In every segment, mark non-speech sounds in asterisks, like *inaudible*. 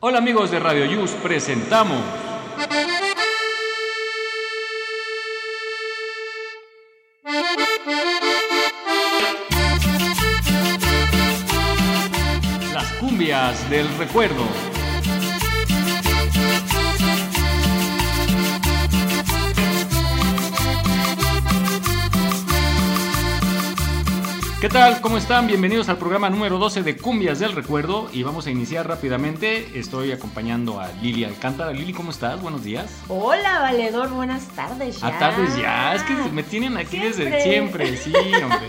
Hola amigos de Radio Yus, presentamos. Las cumbias del recuerdo. ¿Qué tal? ¿Cómo están? Bienvenidos al programa número 12 de Cumbias del Recuerdo y vamos a iniciar rápidamente. Estoy acompañando a Lili Alcántara. Lili, ¿cómo estás? Buenos días. Hola, Valedor, buenas tardes ya. A tardes ya, es que me tienen aquí desde siempre, sí, hombre.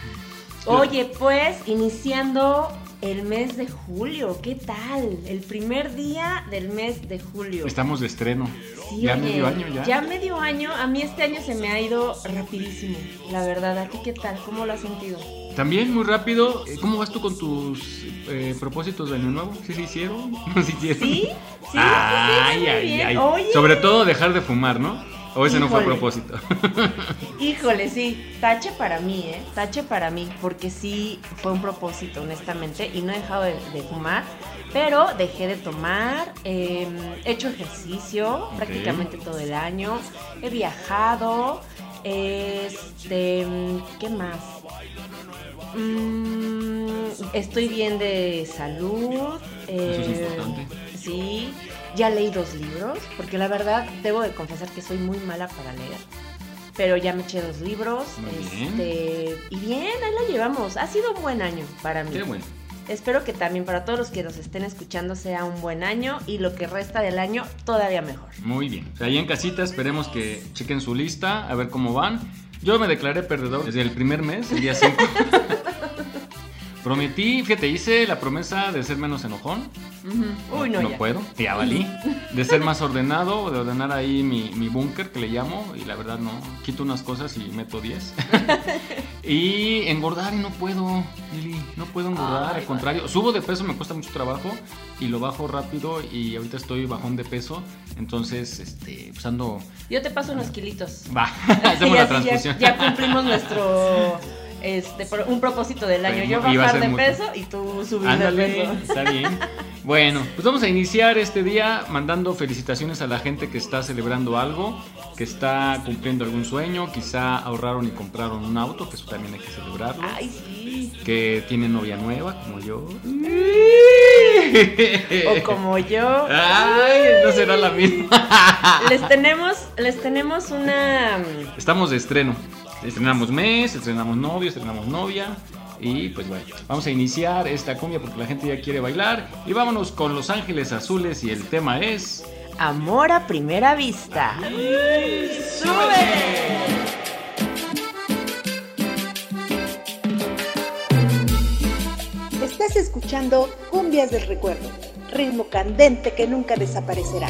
*laughs* Oye, pues iniciando el mes de julio, ¿qué tal? El primer día del mes de julio. Estamos de estreno. Sí, ya oye, medio año ya. Ya medio año, a mí este año se me ha ido rapidísimo, la verdad. ¿A ti qué tal? ¿Cómo lo has sentido? También muy rápido, eh, ¿cómo vas tú con tus eh, propósitos de año nuevo? ¿Sí se hicieron? *laughs* ¿No se hicieron? ¿Sí? Sí, ay, sí, sí, muy ay, ay. Oye. Sobre todo dejar de fumar, ¿no? O ese no fue a propósito. *laughs* Híjole, sí, tache para mí, ¿eh? Tache para mí, porque sí fue un propósito, honestamente, y no he dejado de, de fumar, pero dejé de tomar, eh, he hecho ejercicio prácticamente todo el año, he viajado, este, ¿qué más? Mm, estoy bien de salud. Eso es eh, importante. Sí, ya leí dos libros, porque la verdad debo de confesar que soy muy mala para leer. Pero ya me eché dos libros. Este, Y bien, ahí la llevamos. Ha sido un buen año para mí. Qué bueno. Espero que también para todos los que nos estén escuchando sea un buen año y lo que resta del año todavía mejor. Muy bien. O sea, ahí en casita esperemos que chequen su lista, a ver cómo van. Yo me declaré perdedor desde el primer mes, el día 5. *laughs* Prometí, fíjate, hice la promesa de ser menos enojón. Uy, no, ya. puedo, ya valí. De ser más *laughs* ordenado, de ordenar ahí mi, mi búnker que le llamo. Y la verdad no, quito unas cosas y meto 10. *laughs* y engordar y no puedo, Lili, no puedo engordar. Ay, al contrario, subo de peso, me cuesta mucho trabajo y lo bajo rápido. Y ahorita estoy bajón de peso. Entonces, este, pues ando. Yo te paso unos kilitos. Va, *laughs* hacemos la ya- transfusión. Ya, cumplimos nuestro este un propósito del año. Pues, Yo bajar de mutuo. peso y tú subir de Ándale, peso. está bien. *laughs* Bueno, pues vamos a iniciar este día mandando felicitaciones a la gente que está celebrando algo, que está cumpliendo algún sueño, quizá ahorraron y compraron un auto, que eso también hay que celebrarlo. Ay, sí. Que tienen novia nueva, como yo. *laughs* O como yo. Ay, no será la misma. Les tenemos, les tenemos una Estamos de estreno. Estrenamos mes, estrenamos novio, estrenamos novia. Y pues bueno, vamos a iniciar esta cumbia porque la gente ya quiere bailar. Y vámonos con Los Ángeles Azules y el tema es... amor a primera vista. Estás escuchando Cumbias del Recuerdo, ritmo candente que nunca desaparecerá.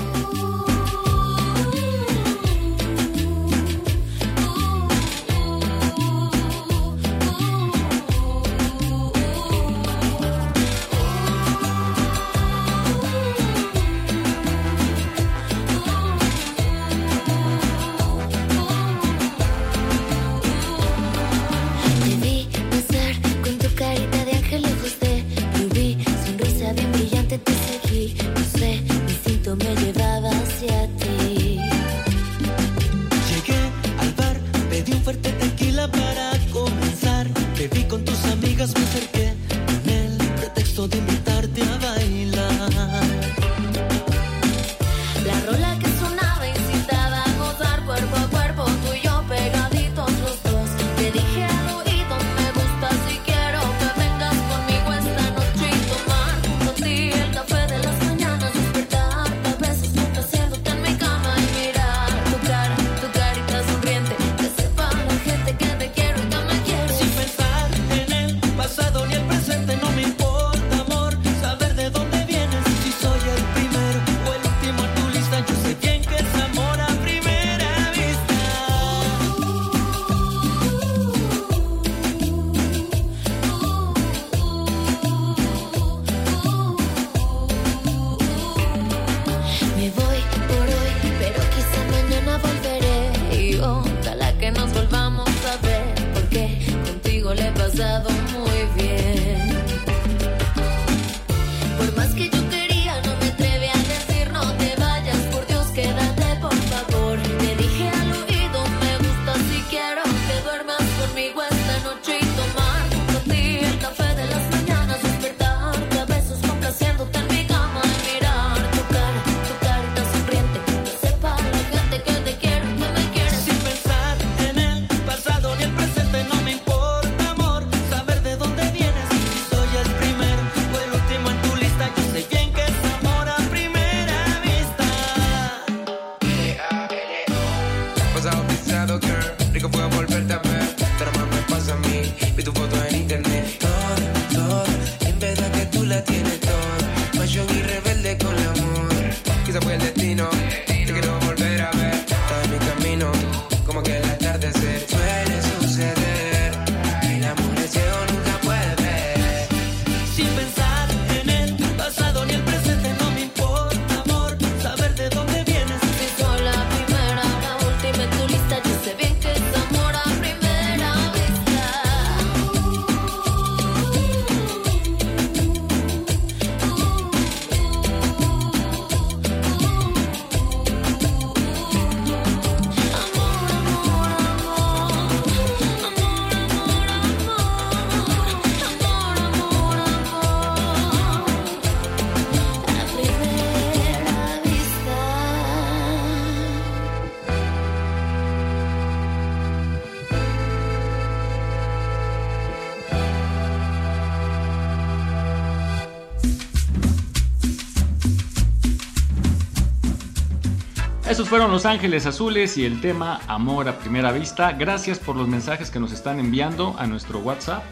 Fueron Los Ángeles Azules y el tema Amor a Primera Vista. Gracias por los mensajes que nos están enviando a nuestro WhatsApp.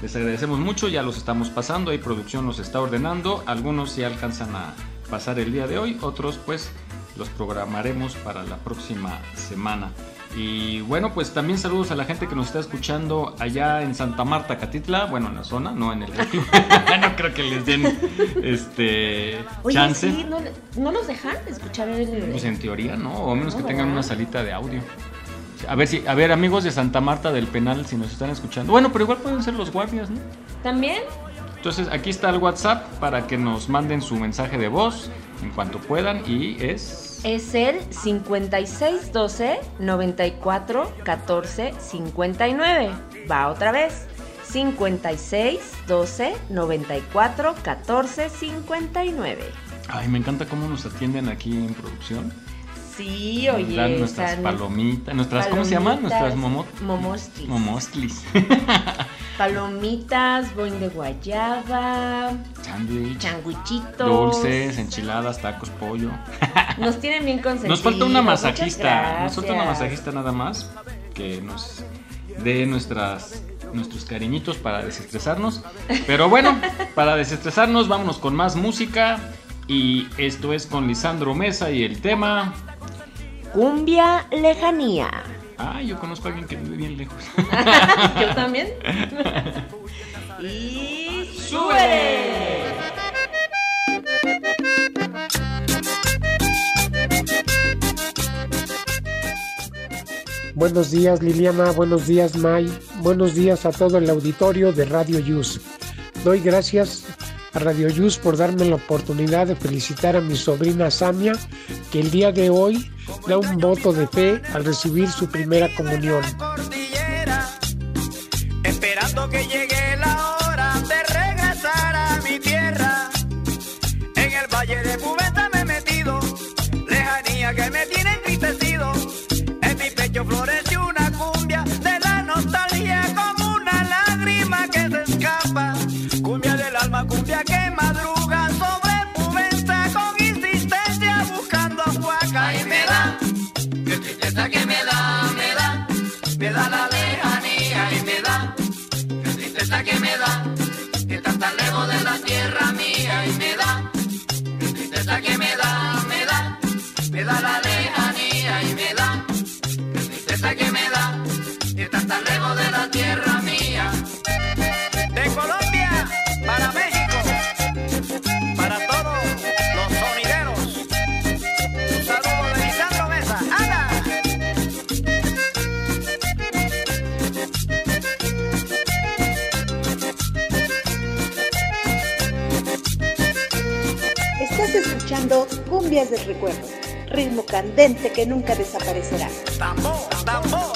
Les agradecemos mucho, ya los estamos pasando, ahí producción los está ordenando. Algunos se alcanzan a pasar el día de hoy, otros pues los programaremos para la próxima semana. Y bueno, pues también saludos a la gente que nos está escuchando allá en Santa Marta, Catitla, bueno, en la zona, no en el núcleo. *laughs* no creo que les den este Oye, chance. sí, no, no nos dejan escuchar el... Pues en teoría, ¿no? O a menos No, que tengan una salita de audio. A ver si, a ver, amigos de Santa Marta del Penal, si nos están escuchando. Bueno, pero igual pueden ser los guardias, ¿no? ¿También? Entonces, aquí está el WhatsApp para que nos manden su mensaje de voz en cuanto puedan y es Es el 5612 94 14 59. Va otra vez. 5612 94 14 59. Ay, me encanta cómo nos atienden aquí en producción. Sí, oye. dan nuestras están- palomitas, nuestras ¿cómo se llaman? Nuestras momo momostlis. *laughs* Palomitas, boing de guayaba, Sándwich, changuichitos. dulces, enchiladas, tacos, pollo. *laughs* Nos tienen bien consentidos. Nos falta una masajista. Nos falta una masajista nada más que nos dé nuestras nuestros cariñitos para desestresarnos. Pero bueno, *laughs* para desestresarnos, vámonos con más música. Y esto es con Lisandro Mesa y el tema. Cumbia lejanía. Ah, yo conozco a alguien que vive bien lejos. *laughs* Yo también. *laughs* y súbele. Buenos días Liliana, buenos días May, buenos días a todo el auditorio de Radio Yus. Doy gracias a Radio Yus por darme la oportunidad de felicitar a mi sobrina Samia, que el día de hoy da un voto de fe al recibir su primera comunión. Cumbias del Recuerdo, ritmo candente que nunca desaparecerá. Tambor, tambor.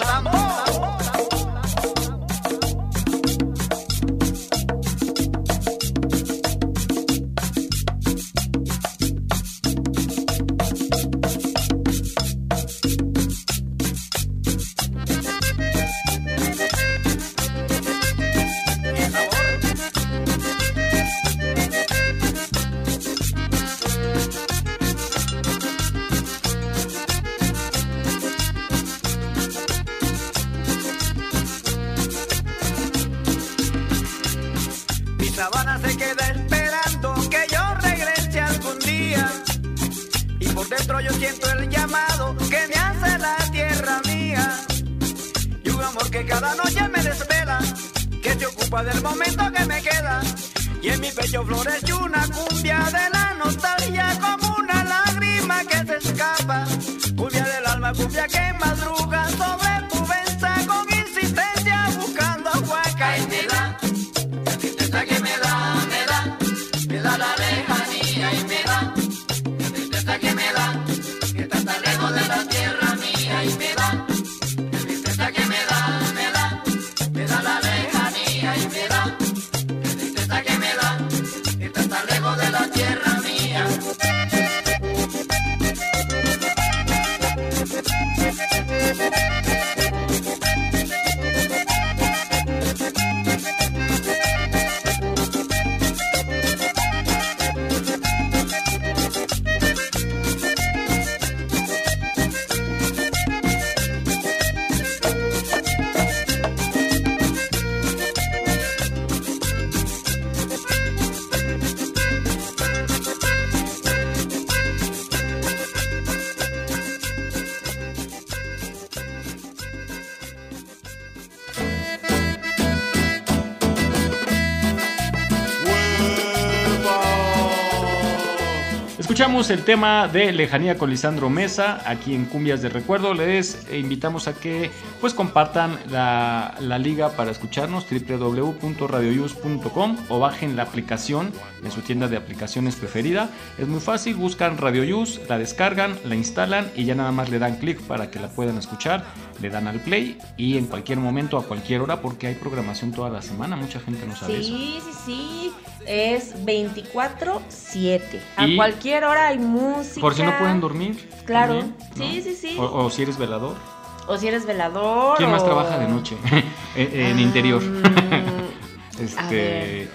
El tema de Lejanía con Lisandro Mesa aquí en Cumbias de Recuerdo. Les invitamos a que pues compartan la, la liga para escucharnos www.radioyus.com o bajen la aplicación en su tienda de aplicaciones preferida. Es muy fácil, buscan Radio Yus, la descargan, la instalan y ya nada más le dan clic para que la puedan escuchar. Le dan al play y en cualquier momento, a cualquier hora, porque hay programación toda la semana. Mucha gente no sabe eso. Sí, sí, sí. Es 24-7. A Y- cualquier hora hay música. Por si no pueden dormir. Claro. también, Sí, sí, sí. O, o si eres velador. O si eres velador. ¿Quién más trabaja de noche? *laughs* en, Ah, interior. *laughs* a este, ver.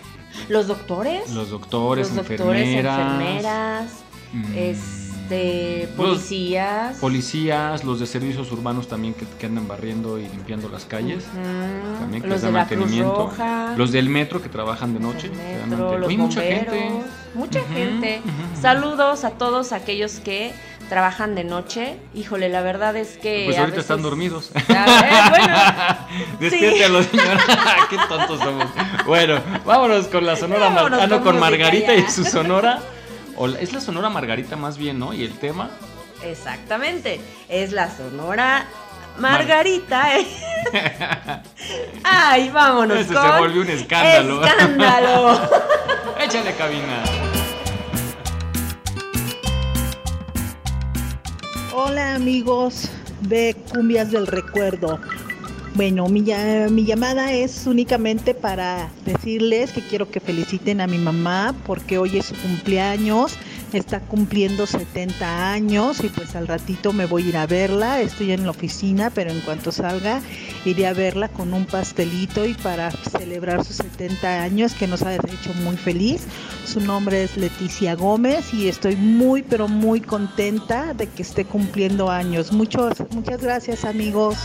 Los doctores. los doctores, Los doctores, enfermeras, enfermeras. mm, Este. Policías. policías, los de servicios urbanos también que, que andan barriendo y limpiando las calles. Ujú, También que los les de la Cruz mantenimiento. Roja. Los del metro que trabajan de noche. metro, los Oye, mucha bomberos, gente. Mucha gente. Saludos a todos aquellos que trabajan de noche. Híjole, la verdad es que. Pues a ahorita están dormidos. *laughs* Ah, eh, bueno, *laughs* señora. *laughs* Qué tontos somos. Bueno, vámonos con la sonora Mar- Vámonos ah, no, con Margarita y su sonora. O la- es la sonora Margarita más bien, ¿no? Y el tema. Exactamente. Es la sonora Margarita. eh. Ay, vámonos se con volvió un escándalo. Escándalo. Échale cabina. Hola amigos de Cumbias del Recuerdo. Bueno, mi, llamada es únicamente para decirles que quiero que feliciten a mi mamá porque hoy es su cumpleaños, está cumpliendo 70 años y pues al ratito me voy a ir a verla, estoy en la oficina, pero en cuanto salga iré a verla con un pastelito y para celebrar sus 70 años que nos ha hecho muy feliz. Su nombre es Leticia Gómez y estoy muy pero muy contenta de que esté cumpliendo años. Muchos, muchas gracias amigos.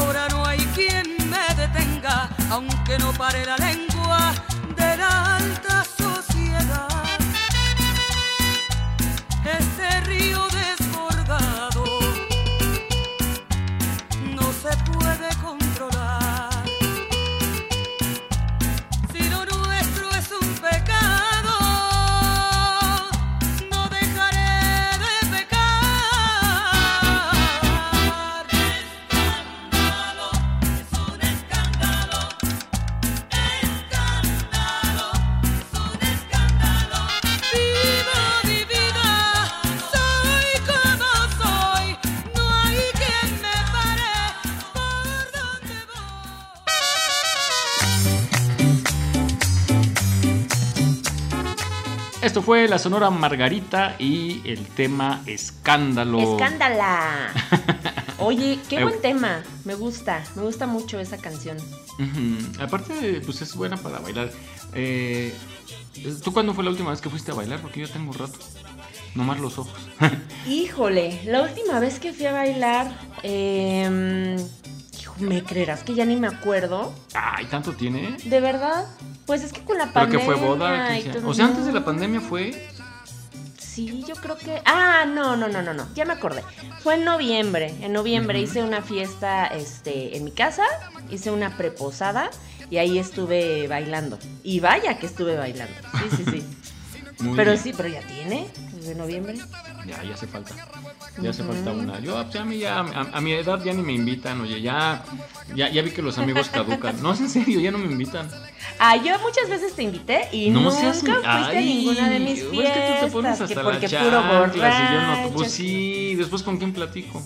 Ahora no hay quien me detenga, aunque no pare la lengua de la alta Esto fue la Sonora Margarita y el tema Escándalo. Escándala. *laughs* Oye, qué buen tema. Me gusta, me gusta mucho esa canción. Aparte, pues es buena para bailar. Eh, ¿Tú cuándo fue la última vez que fuiste a bailar? Porque yo tengo un rato. Nomás los ojos. *laughs* Híjole, la última vez que fui a bailar, eh, me creerás que ya ni me acuerdo. Ay, ¿tanto tiene? ¿De verdad? Pues es que con la ¿Pero pandemia. que fue boda? y 15 todo- O sea, antes de la pandemia fue... Sí, yo creo que. Ah, no, no, no, no, no. Ya me acordé. Fue en noviembre. En noviembre hice una fiesta este, en mi casa, hice una preposada y ahí estuve bailando. Y vaya que estuve bailando. Sí, sí, sí. *laughs* Pero bien. sí, pero ya tiene, desde noviembre. Ya, ya hace falta. Ya hace Ujú. falta una. Yo, pues, a mí ya, a, a mi edad ya ni me invitan, oye, ya, ya, ya vi que los amigos caducan. No, es en serio, ya no me invitan. Ah, yo muchas veces te invité y no nunca seas fuiste a ay, ninguna de mis Es fiestas. que tú te pones que hasta porque la puro y yo no. Pues sí, después con quién platico.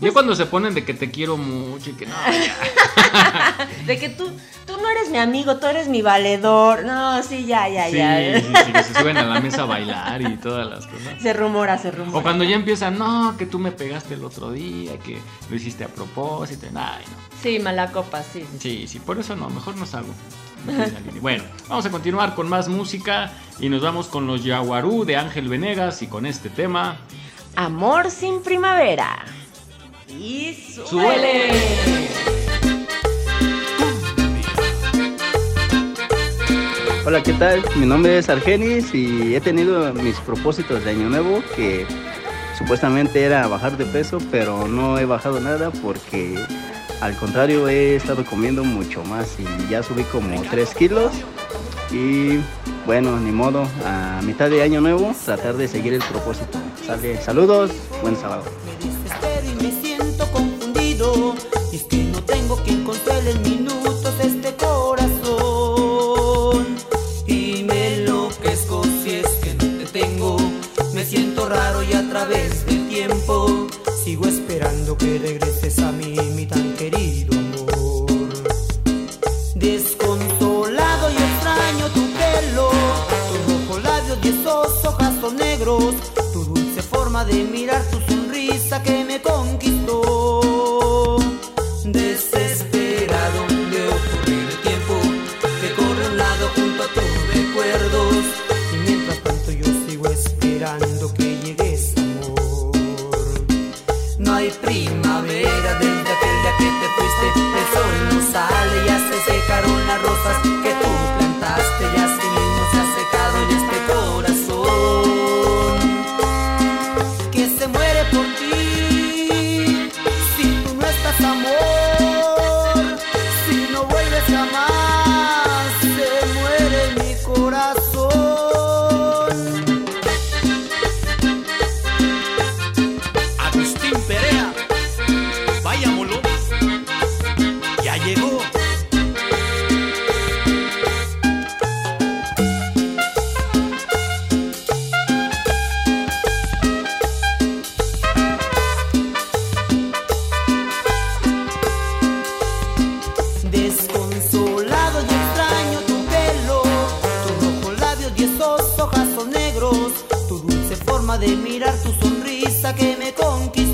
Yo cuando se ponen de que te quiero mucho y que no, *laughs* ya. De que tú, tú no eres mi amigo, tú eres mi valedor. No, sí, ya, ya, Sí, ya. sí, sí, que se suben a la mesa a bailar y todas las cosas. Se rumora, se rumora. O cuando ya empiezan, no, que tú me pegaste el otro día, que lo hiciste a propósito. Ay, no. Sí, mala copa, sí. sí. Sí, por eso no, mejor no salgo. Bueno, vamos a continuar con más música y nos vamos con los Yaguarú de Ángel Venegas y con este tema. Amor sin primavera. Y ¡Suele! Hola, ¿qué tal? Mi nombre es Argenis y he tenido mis propósitos de año nuevo que supuestamente era bajar de peso, pero no he bajado nada porque al contrario he estado comiendo mucho más y ya subí como 3 kilos y bueno, ni modo, a mitad de año nuevo tratar de seguir el propósito. Sale, saludos, buen sábado. Confundido. Y es que no tengo quien consuele en minutos este corazón. Y me enloquezco si es que no te tengo. Me siento raro y a través del tiempo sigo esperando que regreses a mí, mi tan querido amor. Desconsolado y extraño tu pelo, tus rojos labios y esos son negros, tu dulce forma de mirar, tu sonrisa que me conquistó. Rosas que me conquistó.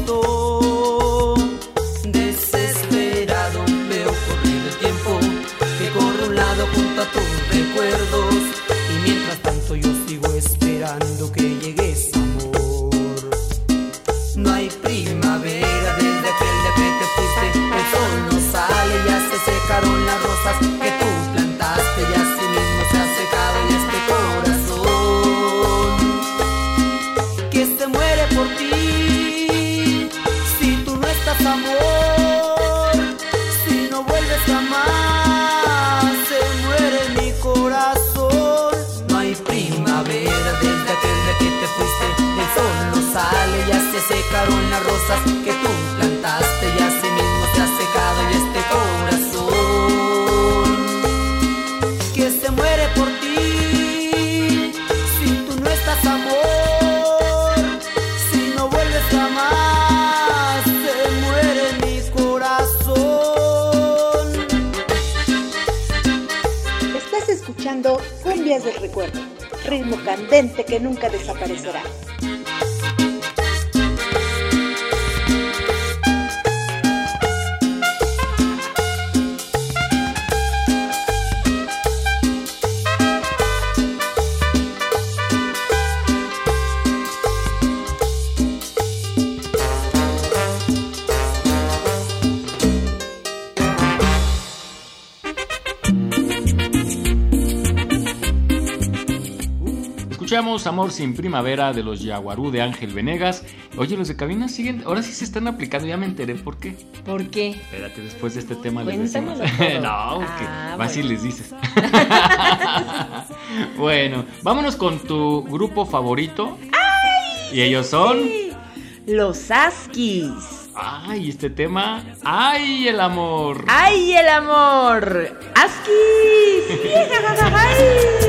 Nunca Primavera de los Yaguarú de Ángel Venegas. Oye, los de cabina siguen, ahora sí se están aplicando, ya me enteré por qué. ¿Por qué? Espérate, después de este tema les decimos. *laughs* No, que Ah, vas y bueno. les dices. *laughs* bueno, vámonos con tu grupo favorito. Y ellos son. Los Askis. Ay, este tema. ¡Ay, el amor! ¡Ay, el amor! ¡Askis!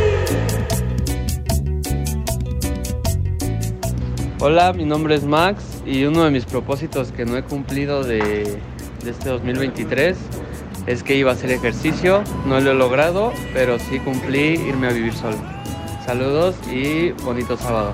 *laughs* Hola, mi nombre es Max y uno de mis propósitos que no he cumplido de, este 2023 es que iba a hacer ejercicio. No lo he logrado, pero sí cumplí irme a vivir solo. Saludos y bonito sábado.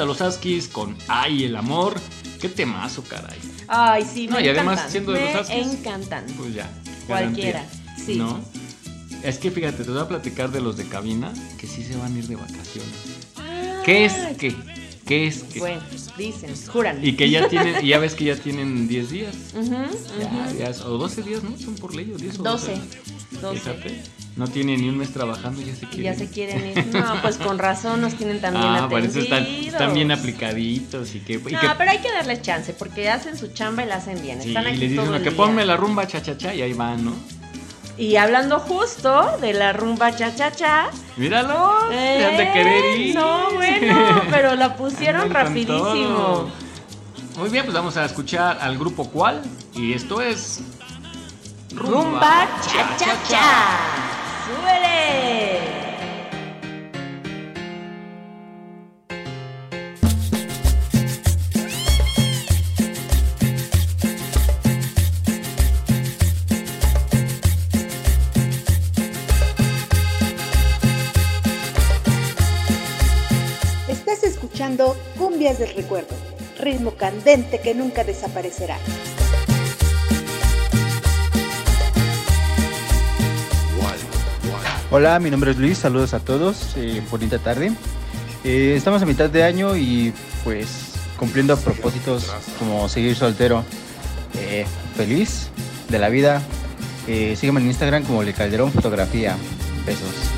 A los Askis con Ay, el amor. Qué temazo, caray. Ay, sí, me No, y además, encantan. siendo de me los Huskies, encantan. Pues ya. Cualquiera, garantía, sí. ¿No? Es que fíjate, te voy a platicar de los de cabina que sí se van a ir de vacaciones. ¿Qué es qué? ¿Qué es qué? Bueno, dicen, juran. Y que ya tienen, y ya ves que ya tienen 10 días. Ujú, Ya, ujú. ya es- o 12 días, ¿no? Son por ley, o 10 o 12. 12. Fíjate, no tienen ni un mes trabajando y ya se Y quieren. ya se quieren ir. *laughs* No, pues con razón nos tienen tan bien Ah, por eso atendidos. están, están bien aplicaditos y que... y No, que- pero hay que darles chance porque hacen su chamba y la hacen bien. sí, Están y aquí les dicen todo "No, el que día. ponme la rumba cha cha cha y ahí van, ¿no? Y hablando justo de la rumba cha cha cha. Míralo, se han de querer ir. Eh, No, bueno, *laughs* pero la pusieron rapidísimo. Muy bien, pues vamos a escuchar al grupo cuál y esto es Rumba cha cha cha. Estás escuchando Cumbias del Recuerdo, ritmo candente que nunca desaparecerá. Hola, mi nombre es Luis, saludos a todos, eh, bonita tarde. Eh, estamos a mitad de año y pues cumpliendo propósitos como seguir soltero, eh, feliz de la vida. Sígueme en Instagram como Le Calderón Fotografía. Besos.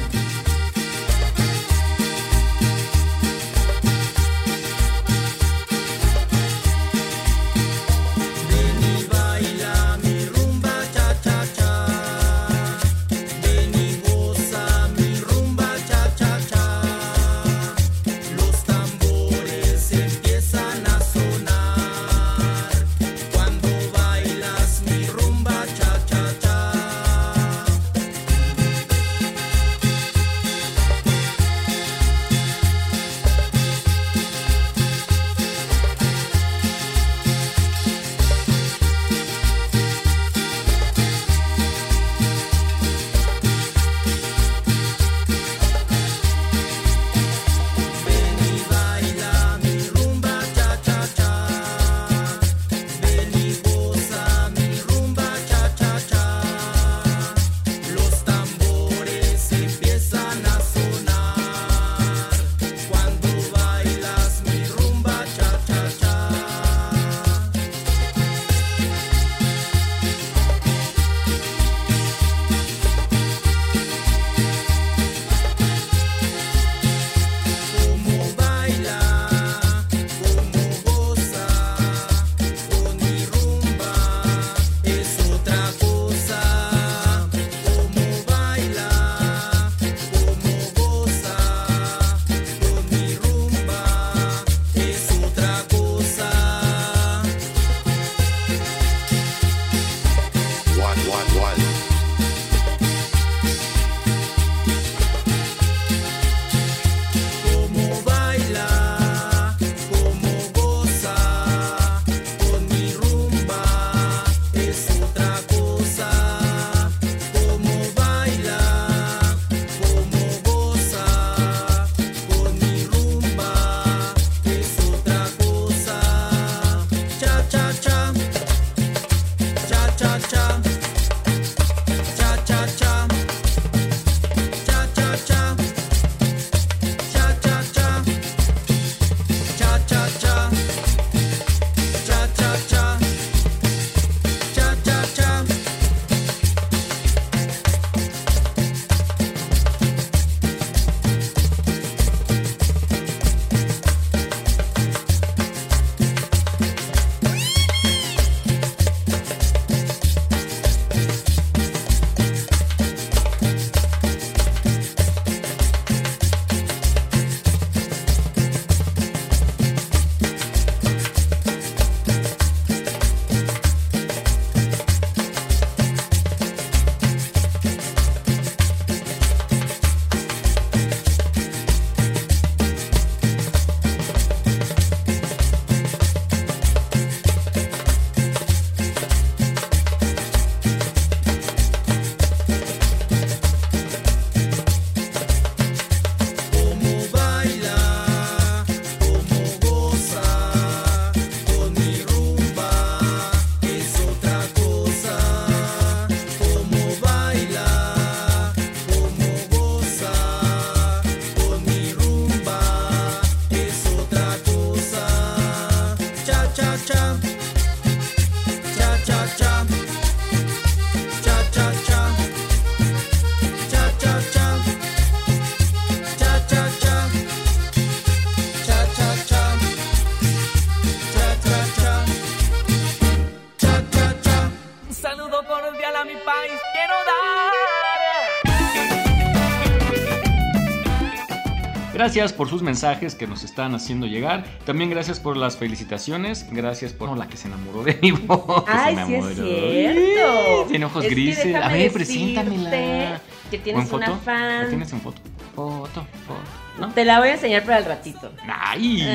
Gracias por sus mensajes que nos están haciendo llegar. También gracias por las felicitaciones. Gracias por la que se enamoró de mi voz. *laughs* que se Ay, sí es cierto. Tiene ojos Es grises. A ver, preséntamela. Que ¿O tienes en una fan. ¿La tienes en foto? Foto, foto. ¿No? Te la voy a enseñar para el ratito. *laughs* ¡Ay!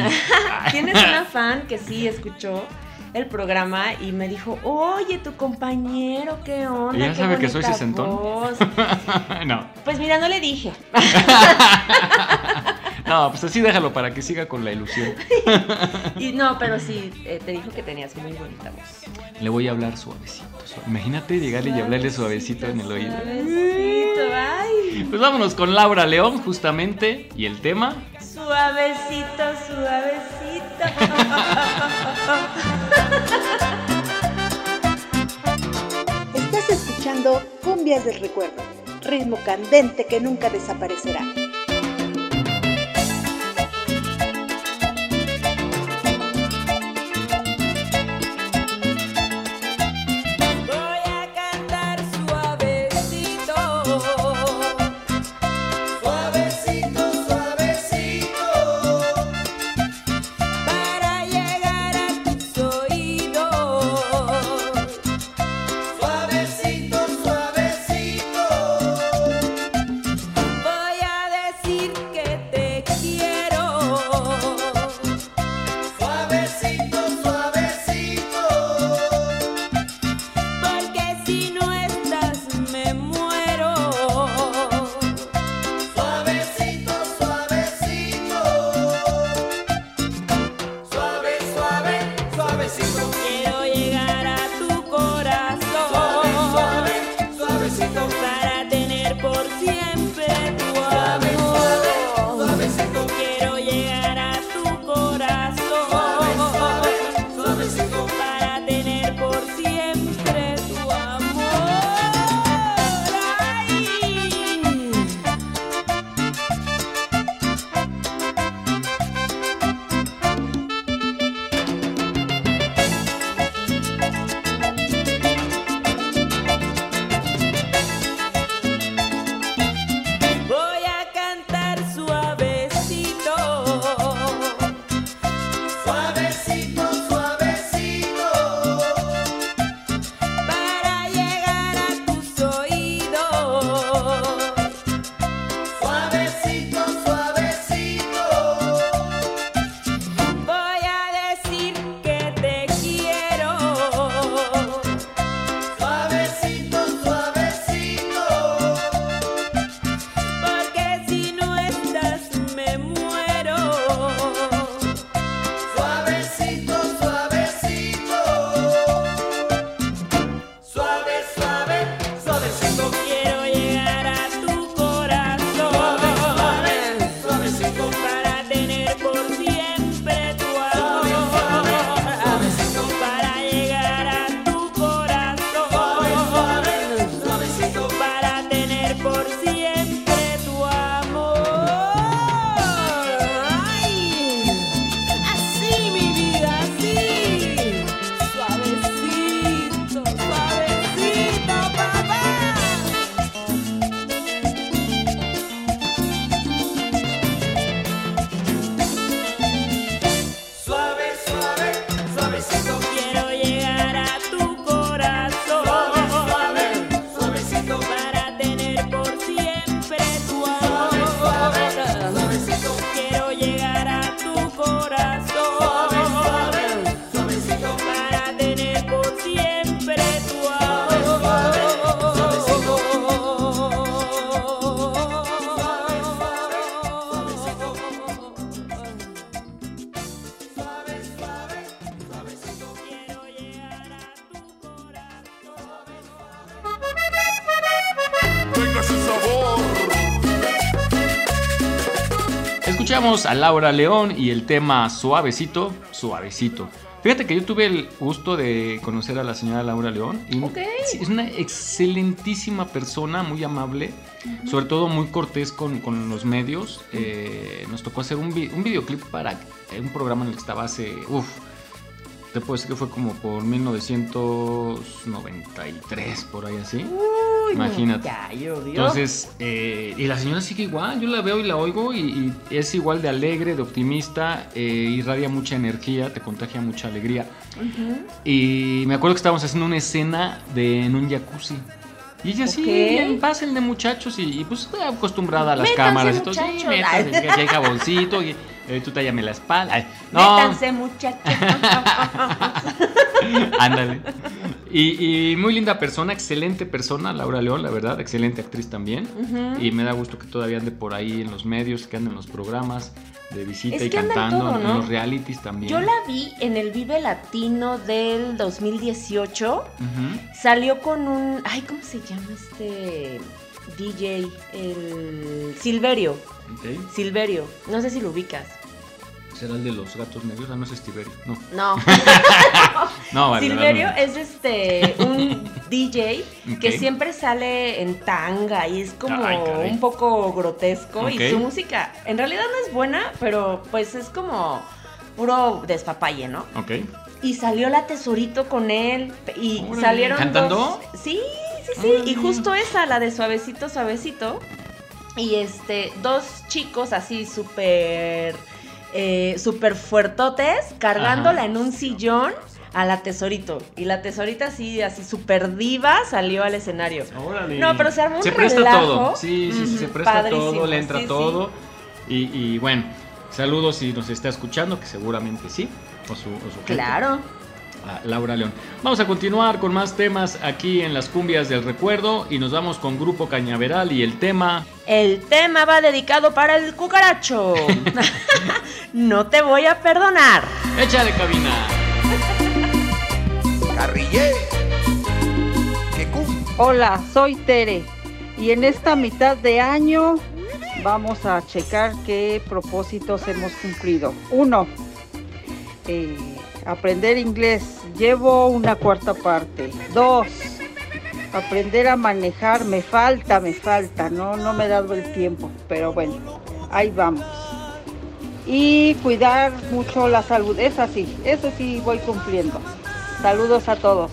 Tienes una *laughs* fan que sí escuchó el programa y me dijo, oye, tu compañero, ¿qué onda? ¿Ella Qué sabe que soy sesentón? voz". no. Pues mira, no le dije. No, pues así déjalo para que siga con la ilusión. *laughs* Y no, pero sí, eh, te dijo que tenías muy bonita voz. Le voy a hablar suavecito. suave. Imagínate llegarle y hablarle suavecito en el oído. Suavecito, ay. Pues vámonos con Laura León, justamente. Y el tema. Suavecito, suavecito. Estás escuchando Cumbias del Recuerdo, ritmo candente que nunca desaparecerá. Escuchamos a Laura León y el tema Suavecito, Suavecito. Fíjate que yo tuve el gusto de conocer a la señora Laura León. Y es una excelentísima persona, muy amable, sobre todo muy cortés con, con los medios. Eh, nos tocó hacer un, vi- un videoclip para un programa en el que estaba hace, uff, te puedo decir que fue como por 1993, por ahí así. Imagínate. Entonces, eh, y la señora sigue igual, yo la veo y la oigo y, y es igual de alegre, de optimista, eh, irradia mucha energía, te contagia mucha alegría. Y me acuerdo que estábamos haciendo una escena de, en un jacuzzi. Y ella sí, Ok. bien, pasen de muchachos y, y, pues está acostumbrada a las Métanse, cámaras y todo. Sí, métanse, que hay jaboncito y eh, tú tállame la espalda. No, Métanse, muchachos. *laughs* Ándale. Y, y muy linda persona, excelente persona, Laura León, la verdad, excelente actriz también. Y me da gusto que todavía ande por ahí en los medios, que ande en los programas de visita Es y cantando todo, en los realities también. Yo la vi en el Vive Latino del 2018. Ujú. Salió con un. Ay, ¿cómo se llama este DJ? El Silverio. Silverio. No sé si lo ubicas. ¿Será el de los gatos negros? Ah, no es Estiverio. No. No. *laughs* No, vale, Silverio vale. es este un *laughs* DJ que siempre sale en tanga y es como Ay, un poco grotesco y su música en realidad no es buena, pero pues es como puro despapalle, ¿no? Ok. Y salió la tesorito con él y Órale. salieron ¿Cantando? dos- Sí, sí, sí, y justo esa la de suavecito suavecito y este dos chicos así súper eh, súper fuertotes cargándola Ajá. en un sillón a la tesorito y la tesorita así así súper diva salió al escenario. Órale. No, pero se armó un Se presta relajo. todo. Sí, sí, sí, se presta padrísimo, todo, le entra sí, sí. todo. Y, y bueno, saludos si nos está escuchando, que seguramente sí. O su, o su gente. A Laura León. Vamos a continuar con más temas aquí en las cumbias del recuerdo y nos vamos con Grupo Cañaveral y el tema El tema va dedicado para el cucaracho. *laughs* no te voy a perdonar. Échale cabina. Carrillé. Hola, soy Tere y en esta mitad de año vamos a checar qué propósitos hemos cumplido. Uno, eh, aprender inglés. Llevo una cuarta parte. Dos, aprender a manejar. Me falta, me falta. No, no me he dado el tiempo, pero bueno, ahí vamos. Y cuidar mucho la salud. Es así, eso sí voy cumpliendo. Saludos a todos.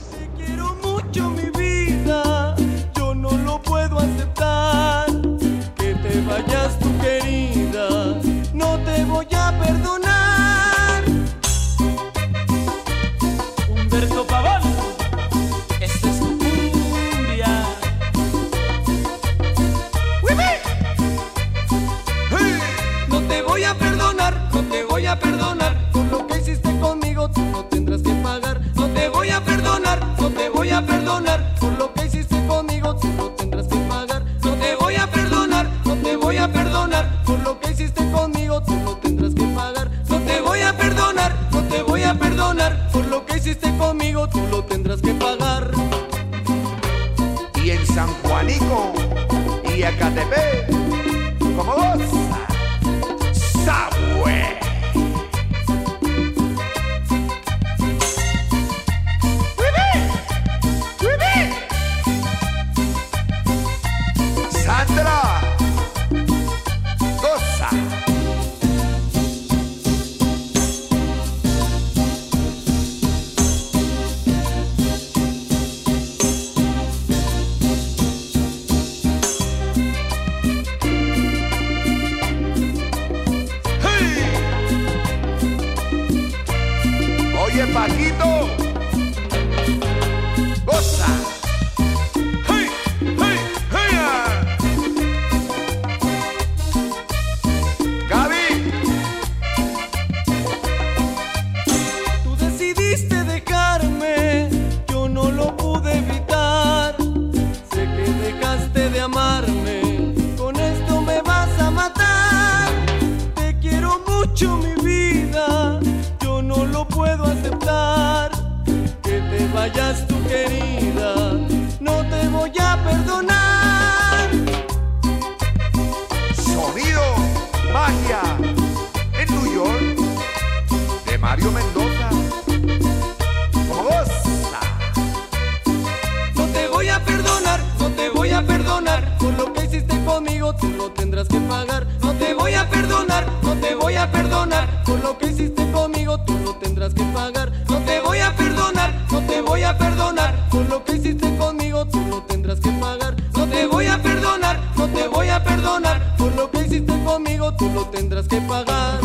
tú lo tendrás que pagar. No te voy a perdonar, no te voy a perdonar. Por lo que hiciste conmigo tú lo tendrás que pagar. No te voy a perdonar, no te voy a perdonar. Por lo que hiciste conmigo tú lo tendrás que pagar. No te voy a perdonar, no te voy a perdonar. Por lo que hiciste conmigo tú lo tendrás que pagar.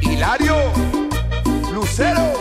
Hilario Lucero.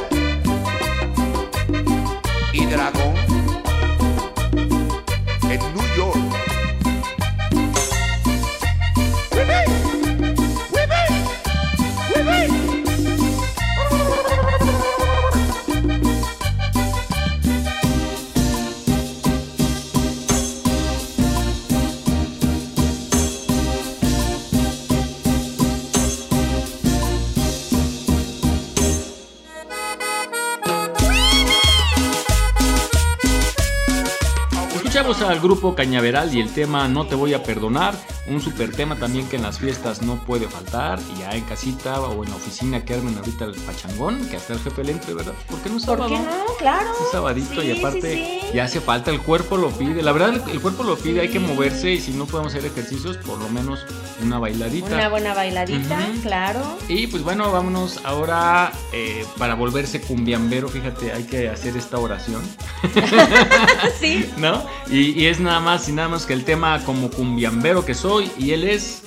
Al grupo Cañaveral y el tema No te voy a perdonar, un super tema también que en las fiestas no puede faltar y ya en casita o en la oficina que armen ahorita el pachangón, que hasta el jefe le entre, ¿verdad? ¿Por qué no ¿Por sábado? qué no? Claro. Un sabadito Sí, y sí, aparte sí. Ya hace falta, el cuerpo lo pide. La verdad, el, cuerpo lo pide, hay que moverse y si no podemos hacer ejercicios, por lo menos una bailadita. Una buena bailadita, claro. Y pues bueno, vámonos ahora eh, para volverse cumbiambero. Fíjate, hay que hacer esta oración. *laughs* sí. ¿No? Y, y es nada más y nada más que el tema como cumbiambero que soy. Y él es.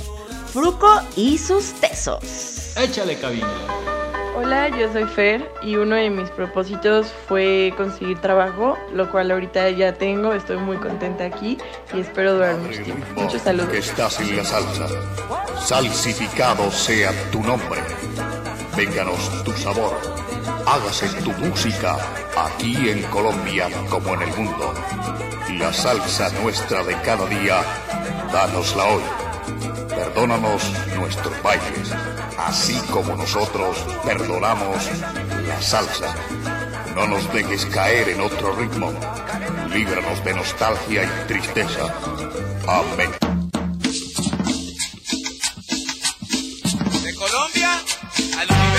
Fruco y sus tesos. Échale cabina. Hola, yo soy Fer y uno de mis propósitos fue conseguir trabajo, lo cual ahorita ya tengo, estoy muy contenta aquí y espero durar mucho tiempo. Muchos saludos. que estás en la salsa. Salsificado sea tu nombre. Vénganos tu sabor. Hágase tu música aquí en Colombia como en el mundo. La salsa nuestra de cada día, danosla hoy. Perdónanos nuestros bailes, así como nosotros perdonamos la salsa. No nos dejes caer en otro ritmo. Líbranos de nostalgia y tristeza. Amén. De Colombia al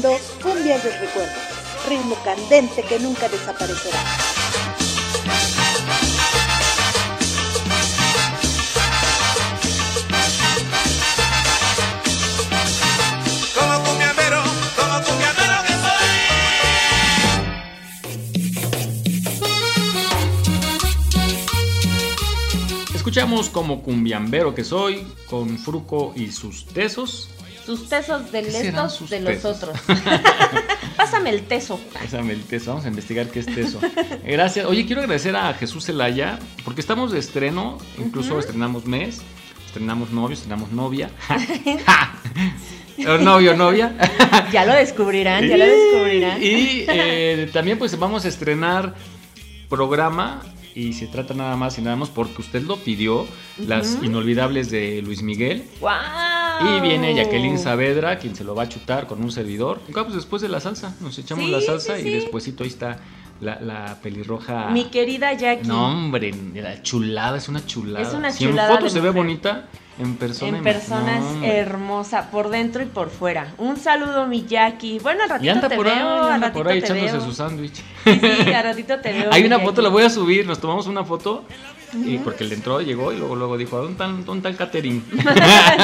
escuchando Cumbia del Recuerdo, ritmo candente que nunca desaparecerá. Escuchamos como cumbiambero que soy con Fruco y sus tesos sus tesos del ¿Qué serán estos de los tesos? otros. *laughs* Pásame el teso. Pásame el teso, vamos a investigar qué es teso. Gracias. Oye, quiero agradecer a Jesús Zelaya, porque estamos de estreno, incluso estrenamos mes, estrenamos novio, estrenamos novia. *laughs* Novio, novia. Ya lo descubrirán, ya lo descubrirán. Y eh, también pues vamos a estrenar programa y se trata nada más y nada más porque usted lo pidió, las inolvidables de Luis Miguel. ¡Wow! Y viene Jacqueline Saavedra, quien se lo va a chutar con un servidor. Y, claro, pues después de la salsa, nos echamos Sí, la salsa sí, y sí. despuesito ahí está la, la pelirroja. Mi querida Jackie. No, hombre, la chulada, es una chulada. Es una si chulada en foto se ve bonita, en persona. En persona es hermosa, por dentro y por fuera. Un saludo, mi Jackie. Bueno, al Y ratito anda te por ahí, veo, al anda ratito por ahí te echándose veo. su sándwich. Sí, sí, al ratito te *laughs* veo. Hay una Jackie. foto, la voy a subir, nos tomamos una foto. Y porque le entró, llegó y luego, luego dijo, ¿dónde está, dónde está el catering?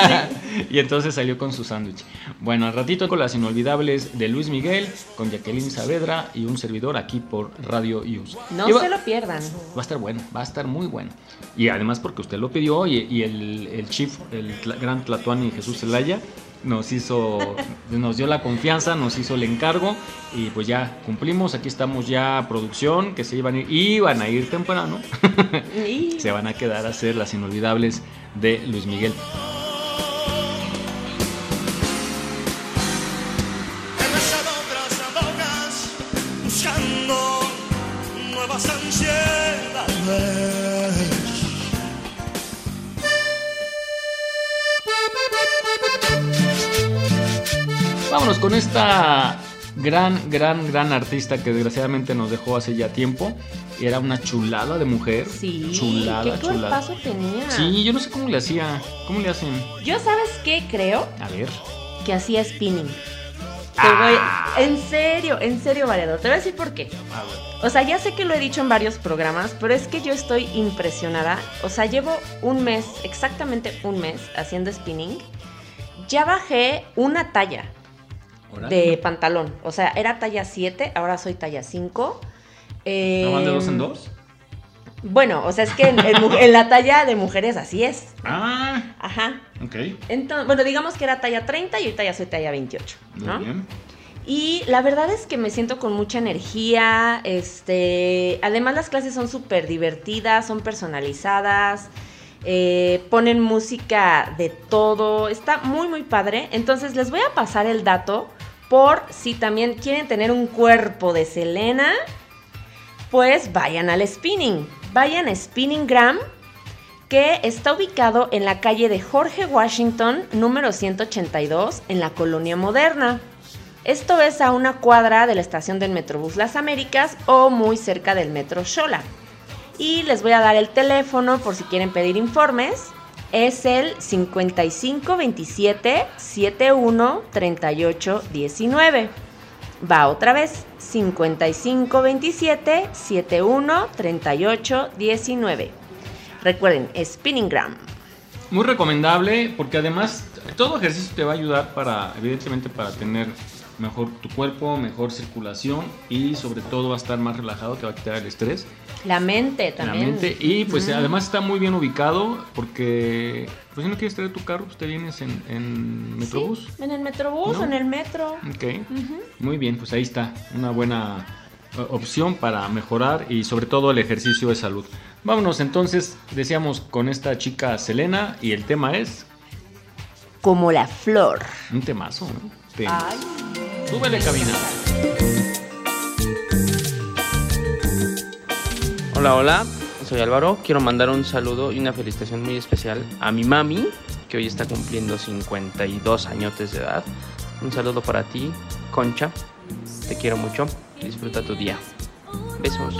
*laughs* y entonces salió con su sándwich. Bueno, al ratito con las inolvidables de Luis Miguel, con Jacqueline Saavedra y un servidor aquí por Radio Use. No va, se lo pierdan. va a estar bueno, va a estar muy bueno. Y además porque usted lo pidió y, y el, el chief, el gran Tlatuani Jesús Zelaya, nos hizo, nos dio la confianza, nos hizo el encargo y pues ya cumplimos. Aquí estamos ya producción, que se iban a ir, iban a ir temprano. *laughs* Se van a quedar a hacer las inolvidables de Luis Miguel. Nuevas ansiedades. Vámonos con esta gran, gran, gran artista que desgraciadamente nos dejó hace ya tiempo. Era una chulada de mujer. Sí, chulada, qué chulada. cuerpazo tenía. Sí, yo no sé cómo le hacía. ¿Cómo le hacen? Yo, ¿sabes qué creo? A ver. Que hacía spinning. Te Ah. voy- En serio, en serio, Varedo. Te voy a decir por qué. O sea, ya sé que lo he dicho en varios programas, pero es que yo estoy impresionada. O sea, llevo un mes, exactamente un mes, haciendo spinning. Ya bajé una talla de pantalón. O sea, era talla 7, ahora soy talla 5. ¿No van de dos en Em, dos? Bueno, o sea, es que en, en mu- en la talla de mujeres así es. Ah, Ajá. ok. Entonces, bueno, digamos que era talla 30 y ahorita ya soy talla 28, Muy ¿no? bien. Y la verdad es que me siento con mucha energía. Este, además las clases son súper divertidas, son personalizadas, eh, ponen música de todo. Está muy muy padre. Entonces les voy a pasar el dato por si también quieren tener un cuerpo de Selena, pues vayan al spinning. Vayan a Spinningram que está ubicado en la calle de Jorge Washington, número 182, en la Colonia Moderna. Esto es a una cuadra de la estación del Metrobús Las Américas o muy cerca del Metro Xola. Y les voy a dar el teléfono por si quieren pedir informes. Es el 5527 71 38 19. Va otra vez. 5527 71 38 19. Recuerden, Spinningram. Muy recomendable porque además todo ejercicio te va a ayudar para, evidentemente, para tener mejor tu cuerpo, mejor circulación y sobre todo va a estar más relajado, te va a quitar el estrés, La mente la también. mente y pues además está muy bien ubicado porque pues si no quieres traer tu carro, pues te vienes en, en Metrobús. En el Metrobús, ¿No? en el metro. Ok. Muy bien, pues ahí está, una buena eh, opción para mejorar y sobre todo el ejercicio de salud. Vámonos entonces, decíamos con esta chica Selena y el tema es Como la flor. un temazo, ¿no? Ay. Súbele cabina. Hola, hola, soy Álvaro. Quiero mandar un saludo y una felicitación muy especial a mi mami, que hoy está cumpliendo 52 añotes de edad. Un saludo para ti, Concha. Te quiero mucho. Disfruta tu día. Besos.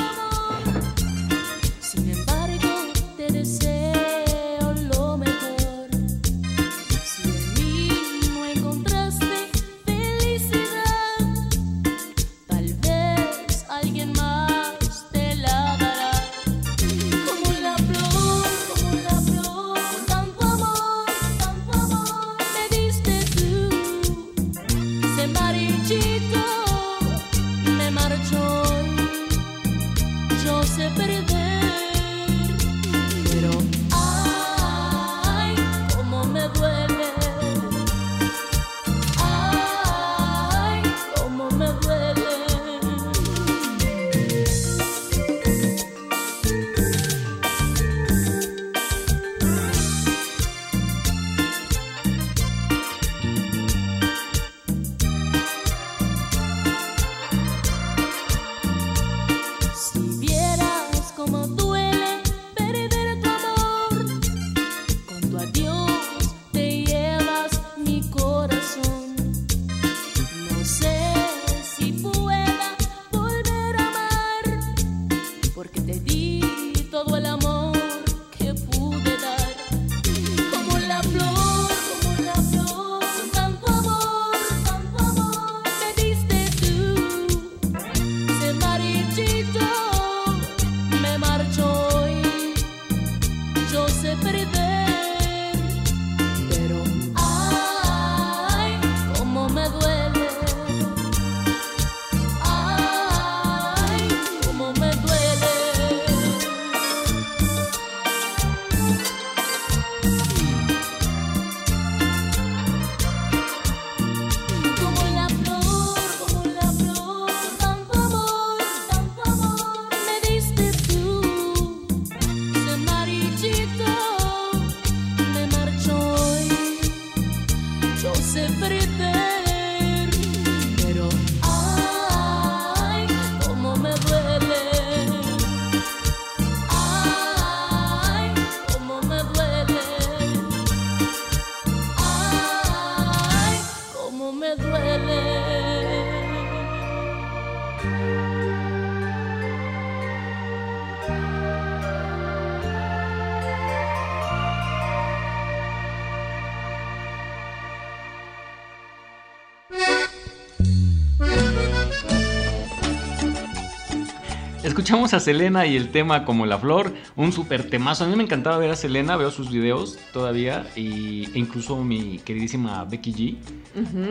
Escuchamos a Selena y el tema como la flor, un súper temazo. A mí me encantaba ver a Selena, veo sus videos todavía y, e incluso mi queridísima Becky G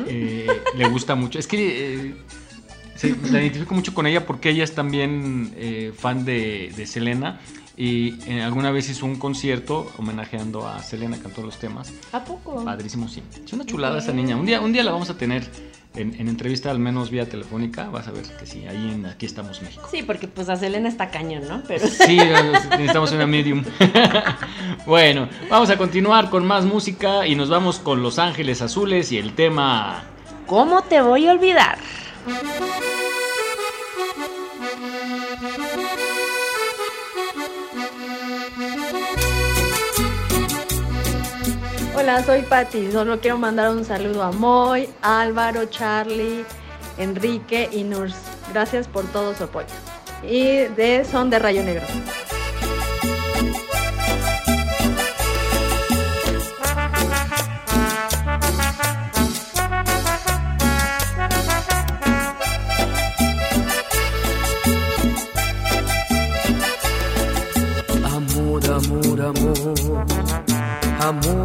eh, le gusta mucho. Es que eh, la identifico mucho con ella porque ella es también eh, fan de, de Selena y eh, alguna vez hizo un concierto homenajeando a Selena, cantó los temas. ¿A poco? Padrísimo, sí. Es una chulada esa niña. Un día, un día la vamos a tener en, en entrevista, al menos vía telefónica. Vas a ver que sí, ahí en Aquí estamos México. Sí, porque pues a Selena está cañón, ¿no? Pero Sí, necesitamos una medium. *laughs* bueno, vamos a continuar con más música y nos vamos con Los Ángeles Azules y el tema... ¿Cómo te voy a olvidar? Hola, soy Patti. Solo quiero mandar un saludo a Moy, Álvaro, Charlie, Enrique y Nurs. Gracias por todo su apoyo. Y de son de Rayo Negro. Amor, amor, amor, amor.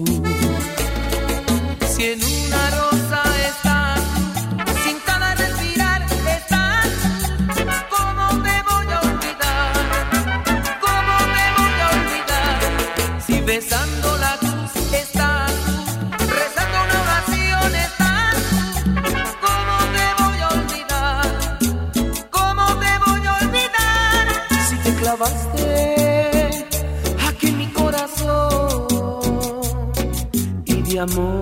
Besando la cruz estás, rezando una oración estás, ¿cómo te voy a olvidar? ¿Cómo te voy a olvidar? Si te clavaste aquí en mi corazón y de amor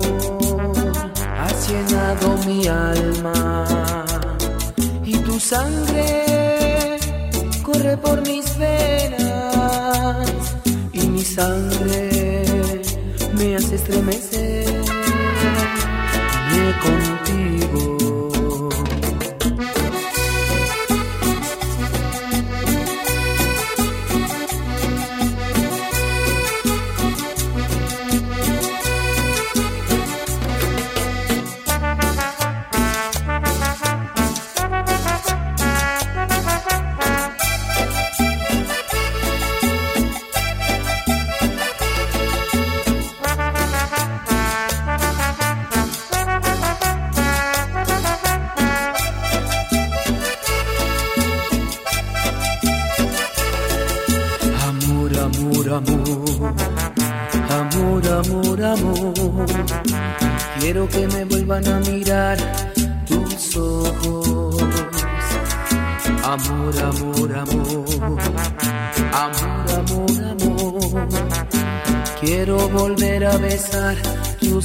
has llenado mi alma y tu sangre corre por mis venas sangre me hace estremecer contigo.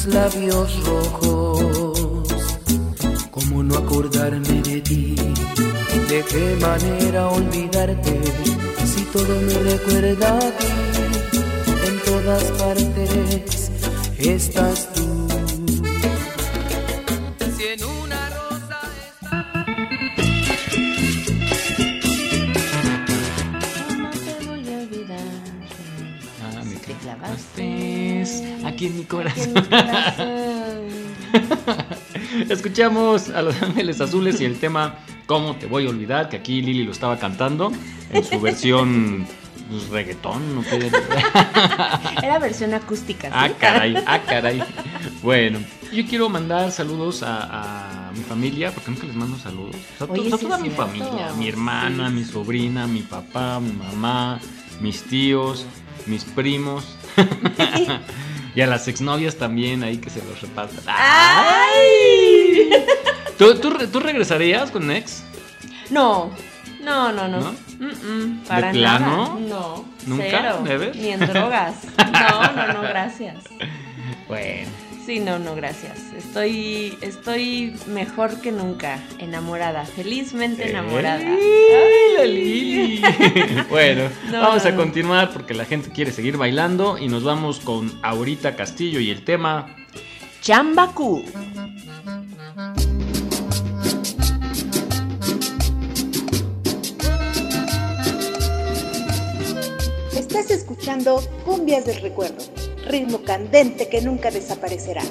Labios rojos. ¿Cómo no acordarme de ti? ¿De qué manera olvidarte? Si todo me recuerda a ti, en todas partes estás tú. Aquí en mi corazón. en mi corazón. Escuchamos a Los Ángeles Azules y el tema ¿Cómo te voy a olvidar? Que aquí Lili lo estaba cantando en su versión pues, reggaetón. ¿no? Era versión acústica. ¿sí? Ah, caray, ah, caray. Bueno, yo quiero mandar saludos a, a mi familia, porque nunca les mando saludos. O sea, to- Oye, to- sí toda mi cierto. familia, mi hermana, mi sobrina, mi papá, mi mamá, mis tíos, mis primos. *laughs* y a las exnovias también ahí que se los repartan. ¡Ay! ¿Tú, tú, tú regresarías con un ex? No, no, no, no. ¿No? Mm-mm, para ¿De plano? nada. No. ¿Nunca? Cero. ¿Never? Ni en drogas. *laughs* No, no, no, gracias. Bueno. Sí, no, no, gracias. Estoy, estoy mejor que nunca, enamorada, felizmente enamorada. ¡Ay, la Lili! *laughs* bueno, No, vamos no, a continuar porque la gente quiere seguir bailando y nos vamos con Aurita Castillo y el tema Chambacú. Estás escuchando Cumbias del Recuerdo, ritmo candente que nunca desaparecerá.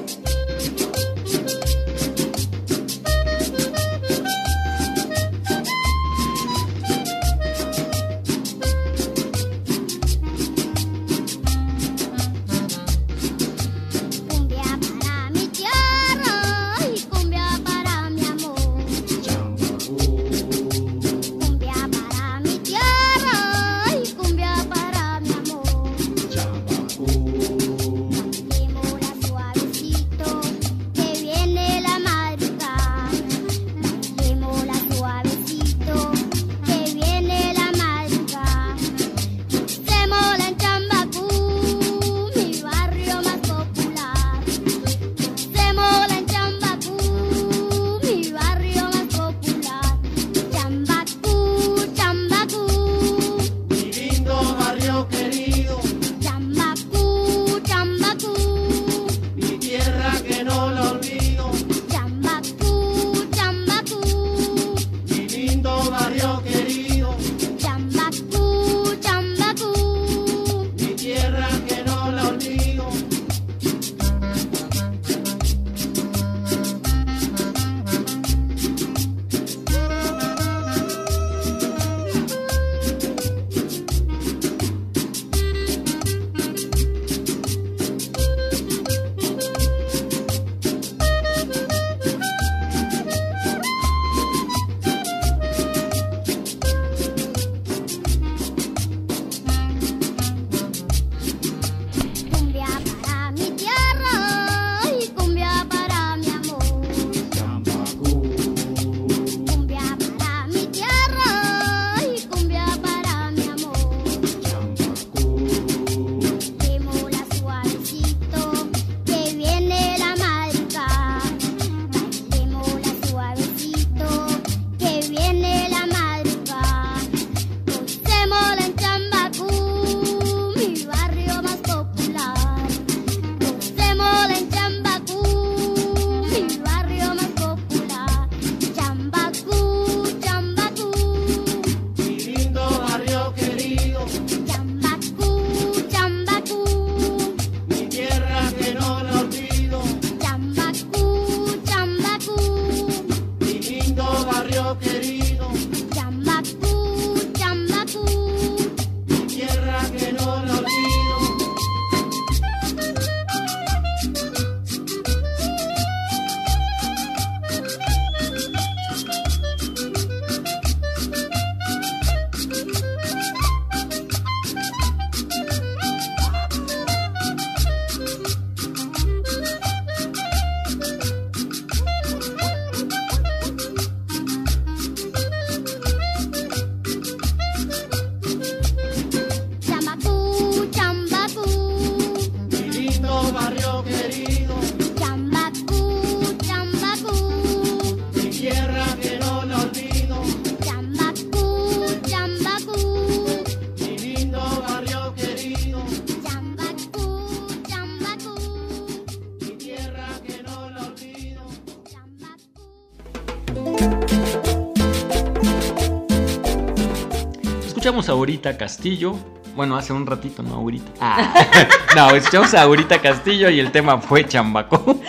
Aurita Castillo. Bueno, hace un ratito, no ahorita. *laughs* no, escuchamos a Aurita Castillo y el tema fue Chambaco.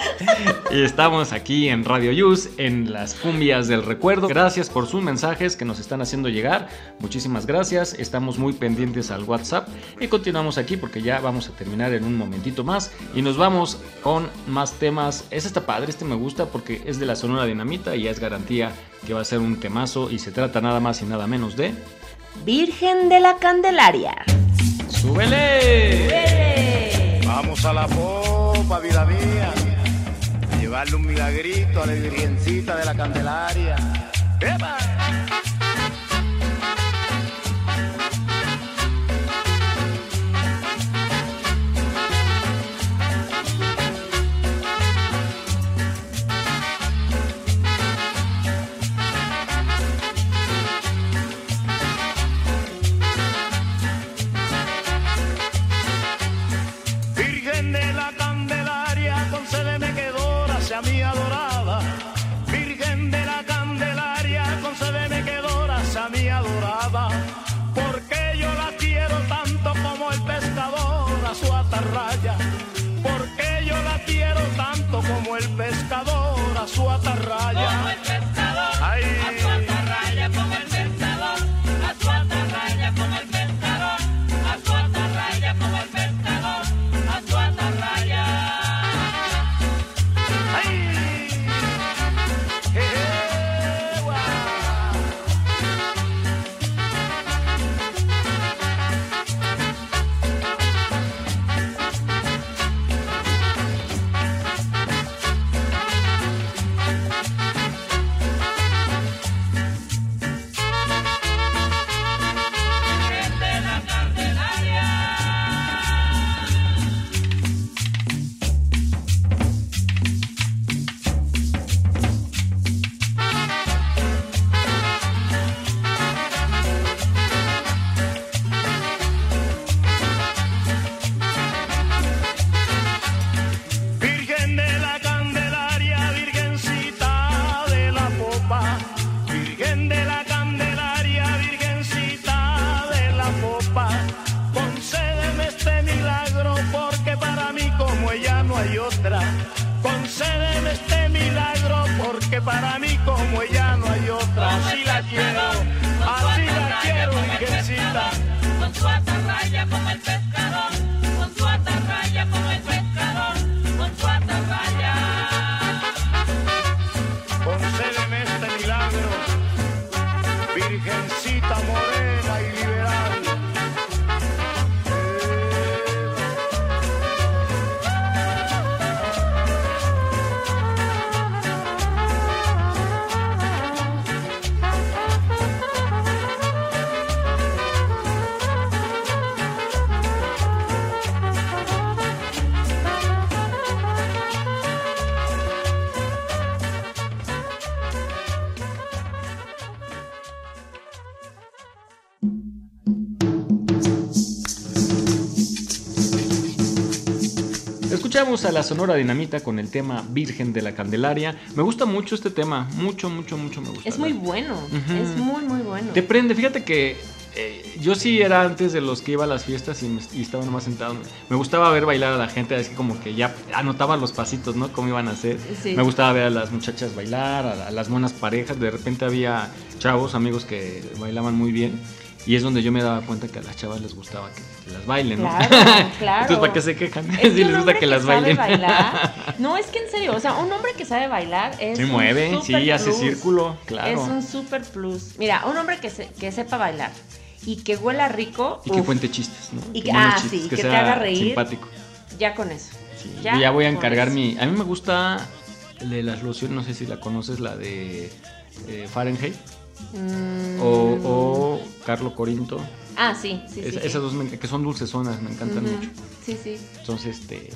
y estamos aquí en Radio Yus, en las cumbias del recuerdo. Gracias por sus mensajes que nos están haciendo llegar. Muchísimas gracias. Estamos muy pendientes al WhatsApp. Y continuamos aquí porque ya vamos a terminar en un momentito más. Y nos vamos con más temas. Este está padre, este me gusta porque es de la Sonora Dinamita y ya es garantía que va a ser un temazo. Y se trata nada más y nada menos de. Virgen de la Candelaria. ¡Súbele! Vamos a la popa, vida mía. A llevarle un milagrito a la virgencita de la Candelaria. ¡Epa! Atarraya. Escuchamos a la Sonora Dinamita con el tema Virgen de la Candelaria. Me gusta mucho este tema, mucho, mucho, mucho me gusta. Es muy bueno. Ujú. Es muy, muy bueno. Te prende, fíjate que eh, yo sí era antes de los que iba a las fiestas y, me- y estaba nomás sentado. Me gustaba ver bailar a la gente, así como que ya anotaba los pasitos, ¿no? Cómo iban a hacer. Sí. Me gustaba ver a las muchachas bailar, a, a las buenas parejas. De repente había chavos, amigos que bailaban muy bien. Y es donde yo me daba cuenta que a las chavas les gustaba que, las bailen, ¿no? Claro, claro. *laughs* Entonces, ¿para qué se quejan? Es *laughs* si que un les gusta que las sabe bailen. bailar- *laughs* no, es que en serio, o sea, un hombre que sabe bailar es. Se un mueve, super sí, hace círculo, claro. Es un super plus. Mira, un hombre que, se- que sepa bailar y que huela rico. Y que cuente chistes, ¿no? Y Que ah, chistes, sí, que te sea haga reír. Simpático. Ya con eso. Yo ya voy a encargar eso. mi. A mí me gusta de las lociones, no sé si la conoces, la de eh, Fahrenheit Mm. o, o Carlo Corinto. Ah, sí, sí, sí. Es- sí. esas dos que son dulcezonas, me encantan mucho. Sí, sí. Entonces, este,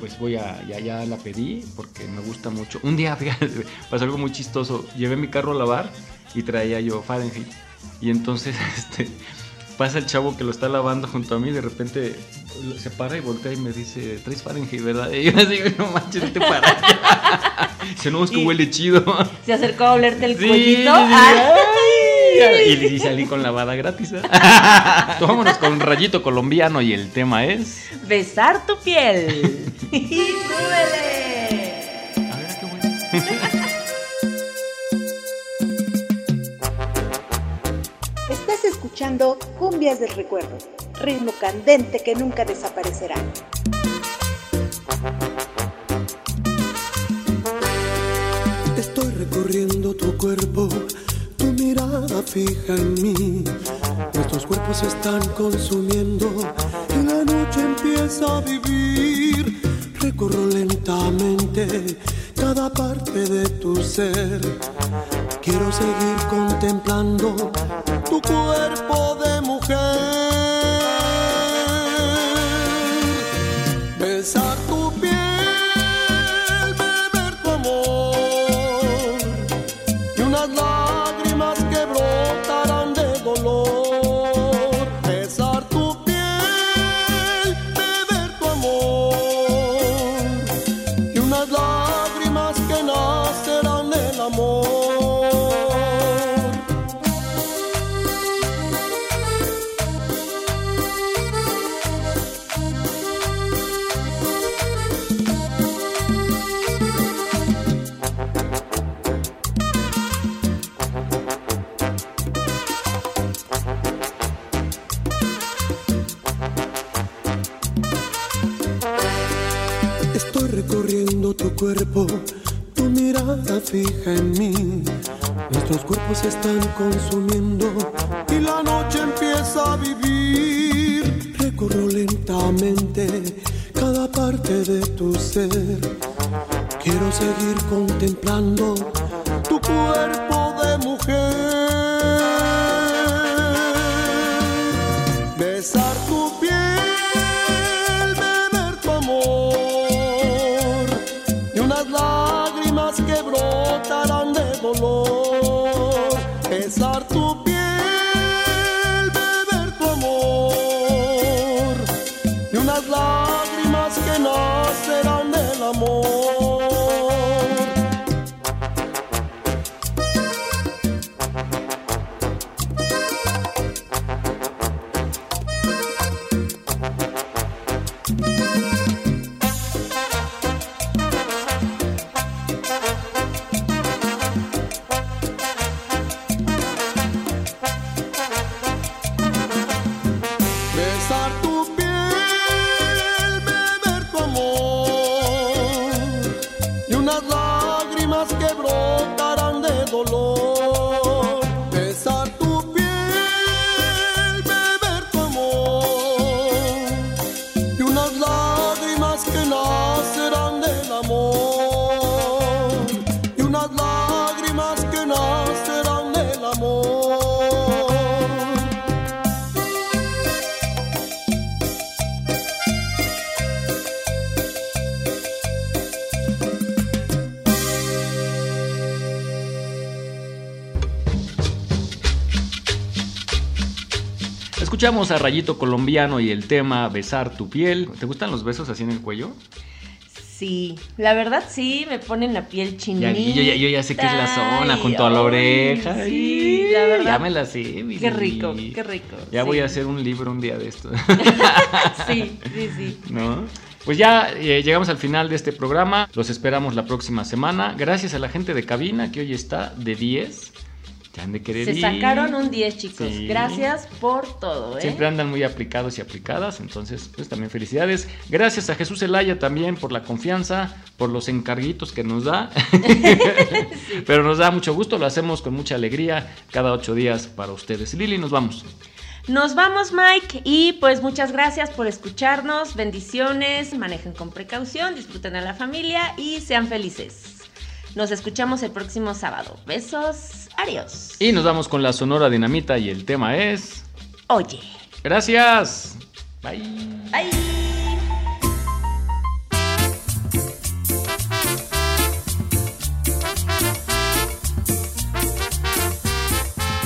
pues voy a, ya, ya la pedí porque me gusta mucho. Un día, *laughs* fíjate, pasó algo muy chistoso. Llevé mi carro a lavar y traía yo Fahrenheit. Y entonces, *laughs* este, pasa el chavo que lo está lavando junto a mí y de repente se para y voltea y me dice, traes Fahrenheit, ¿verdad? Y yo así, no manches, vete para allá. *laughs* Dice, no, es que huele chido. Se acercó a olerte el Sí, cuellito. Y, y salí con lavada gratis. ¿eh? *laughs* Vámonos con un rayito colombiano y el tema es. Besar tu piel. *laughs* Y súbele. Estás Cumbias del Recuerdo, ritmo candente que nunca desaparecerá. Estoy recorriendo tu cuerpo, tu mirada fija en mí. Nuestros cuerpos se están consumiendo y la noche empieza a vivir. Recorro lentamente cada parte de tu ser. Quiero seguir contemplando tu cuerpo tu cuerpo, tu mirada fija en mí. Nuestros cuerpos se están consumiendo y la noche empieza a vivir. Recorro lentamente cada parte de tu ser. Quiero seguir contemplando tu cuerpo a Rayito Colombiano y el tema Besar tu piel. ¿Te gustan los besos así en el cuello? Sí, la verdad sí, me ponen la piel chinita. Yo, ya, yo ya sé que es la zona, Ay, junto a la ay, oreja. Sí, Ay, la verdad. Ya me la sé, mi Qué rico, qué rico. Ya sí. voy a hacer un libro un día de esto. *laughs* Sí, sí, sí. ¿No? Pues ya eh, llegamos al final de este programa. Los esperamos la próxima semana. Gracias a la gente de cabina que hoy está de 10. Ya han de querer Se ir. sacaron un 10, chicos. Sí. Gracias por todo, ¿eh? Siempre andan muy aplicados y aplicadas, entonces pues también felicidades. Gracias a Jesús Elaya también por la confianza, por los encarguitos que nos da. *laughs* Pero nos da mucho gusto, lo hacemos con mucha alegría cada ocho días para ustedes. Lili, nos vamos. Nos vamos, Mike, y pues muchas gracias por escucharnos. Bendiciones, manejen con precaución, disfruten a la familia y sean felices. Nos escuchamos el próximo sábado. Besos, adiós. Y nos vamos con la Sonora Dinamita y el tema es... Oye. Gracias. Bye. Bye.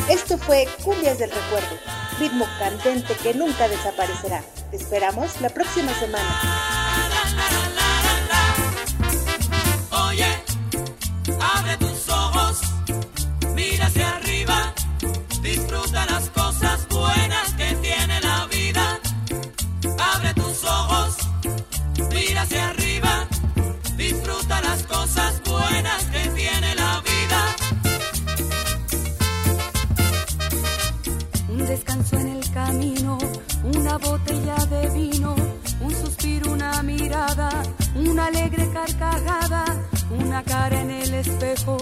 Esto fue Cumbias del Recuerdo, ritmo candente que nunca desaparecerá. Te esperamos la próxima semana. Abre tus ojos, mira hacia arriba, disfruta las cosas buenas que tiene la vida. Abre tus ojos, mira hacia arriba, disfruta las cosas buenas que tiene la vida. Un descanso en el camino, una botella de vino, un suspiro, una mirada, una alegre carcajada una cara en el espejo,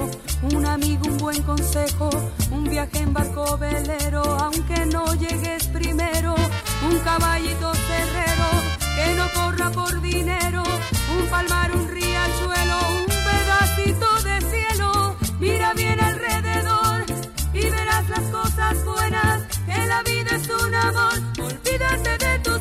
un amigo, un buen consejo, un viaje en barco velero, aunque no llegues primero, un caballito cerrero que no corra por dinero, un palmar, un riachuelo, un pedacito de cielo, mira bien alrededor y verás las cosas buenas, que la vida es un amor, olvídate de tus